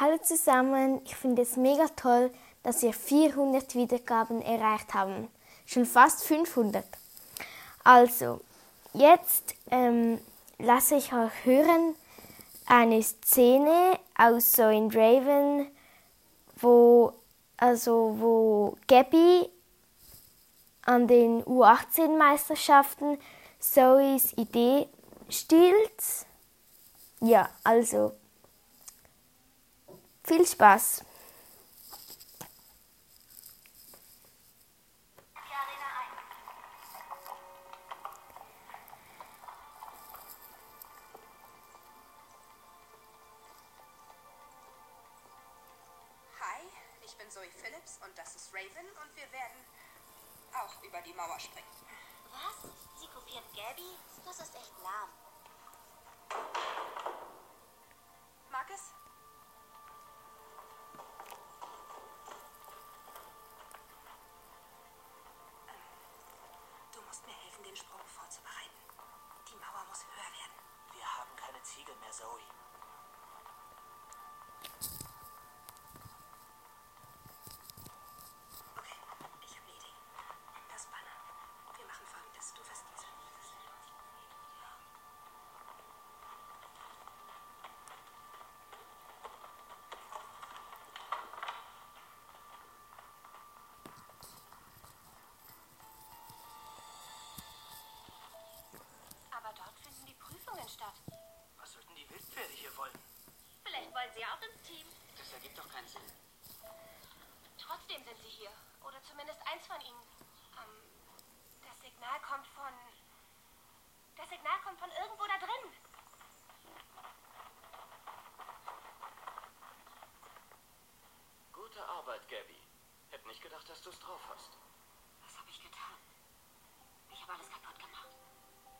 Hallo zusammen, ich finde es mega toll, dass wir 400 Wiedergaben erreicht haben. Schon fast 500. Also, jetzt ähm, lasse ich euch hören eine Szene aus So in Raven, wo, also, wo Gabby an den U18-Meisterschaften Zoes Idee stiehlt. Ja, also viel Spaß! Hi, ich bin Zoe Phillips und das ist Raven und wir werden auch über die Mauer springen. Was? Sie kopiert Gabby? Das ist echt lahm. Marcus? Den Sprung vorzubereiten. Die Mauer muss höher werden. Sie auch ins Team. Das ergibt doch keinen Sinn. Trotzdem sind sie hier. Oder zumindest eins von ihnen. Ähm, das Signal kommt von. Das Signal kommt von irgendwo da drin. Gute Arbeit, Gabby. Hätte nicht gedacht, dass du es drauf hast. Was habe ich getan? Ich habe alles kaputt gemacht.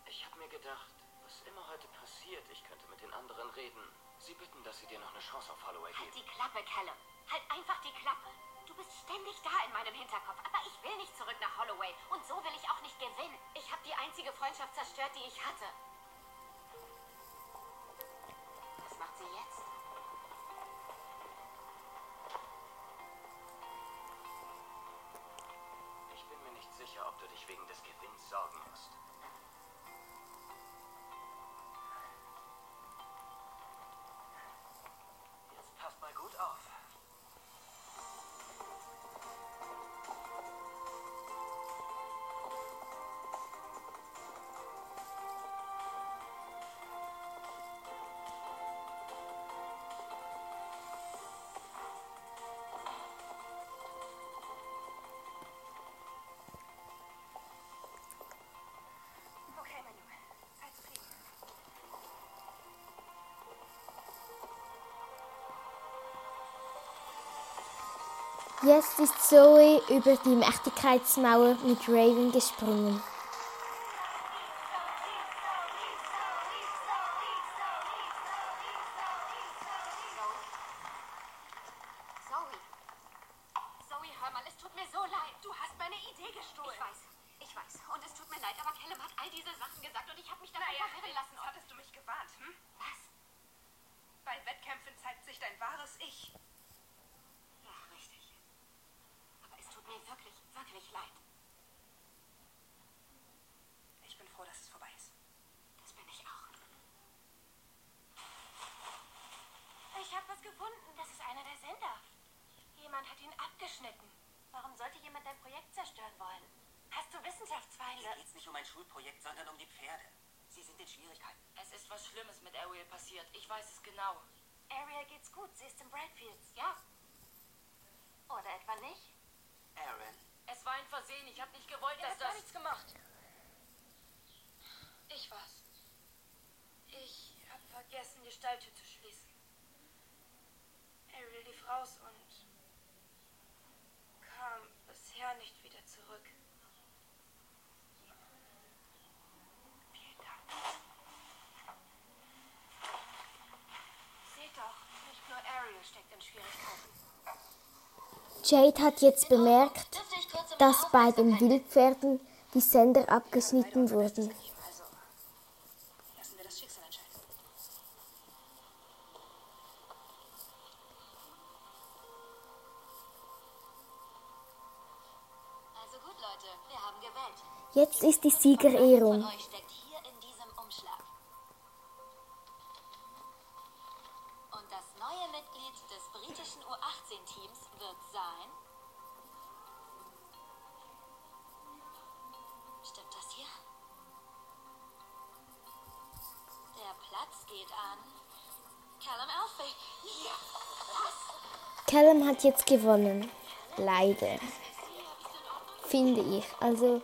Ich habe mir gedacht, was immer heute passiert, ich könnte mit den anderen reden. Sie bitten, dass sie dir noch eine Chance auf Holloway Halt geben. die Klappe, Callum. Halt einfach die Klappe. Du bist ständig da in meinem Hinterkopf. Aber ich will nicht zurück nach Holloway. Und so will ich auch nicht gewinnen. Ich habe die einzige Freundschaft zerstört, die ich hatte. Was macht sie jetzt? Ich bin mir nicht sicher, ob du dich wegen des Gewinns sorgen musst. Davon Naja, verwirren lassen. jetzt hattest du mich gewarnt, hm? Was? Bei Wettkämpfen zeigt sich dein wahres Ich. Ja, richtig. Aber es tut mir wirklich, wirklich leid. Ich bin froh, dass es vorbei ist. Das bin ich auch. Ich habe was gefunden. Das ist einer der Sender. Jemand hat ihn abgeschnitten. Warum sollte jemand dein Projekt zerstören wollen? Hast du Wissenschaftsfeinde? Hier geht's nicht um ein Schulprojekt, sondern um die Pferde. Sie sind in Schwierigkeiten. Es ist was Schlimmes mit Ariel passiert. Ich weiß es genau. Ariel geht's gut. Sie ist im Brightfields. Ja. Oder etwa nicht? Aaron, Es war ein Versehen. Ich habe nicht gewollt, dass das... nichts gemacht. Ich war's. Ich habe vergessen, die Stalltür zu schließen. Ariel lief raus und kam bisher nicht wieder zurück. Vielen Dank. Seht doch, nicht nur Ariel steckt in Schwierigkeiten. Jade hat jetzt bemerkt, dass bei den Wildpferden die Sender abgeschnitten wurden. Jetzt ist die Siegerehrung. Und das neue Mitglied des britischen U18-Teams wird sein. Stimmt das hier? Der Platz geht an. Callum Alfie. Ja. Callum hat jetzt gewonnen. Leider. Finde ich. Also,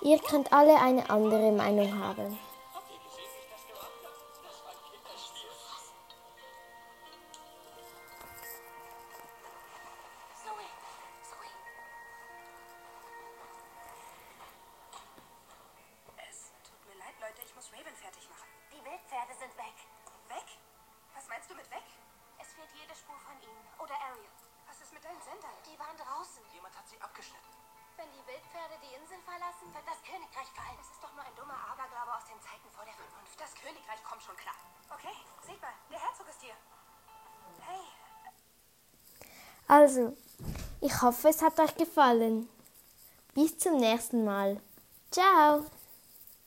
ihr könnt alle eine andere Meinung haben. Zoe, Zoe. Es tut mir leid, Leute, ich muss Raven fertig machen. Die Wildpferde sind weg. Weg? Was meinst du mit weg? Es fehlt jede Spur von ihnen. Die Wildpferde die Insel verlassen, wird das Königreich fallen. Es ist doch nur ein dummer Aberglaube aus den Zeiten vor der Vernunft. Das Königreich kommt schon klar. Okay, seht mal, der Herzog ist hier. Hey, Also, ich hoffe, es hat euch gefallen. Bis zum nächsten Mal. Ciao!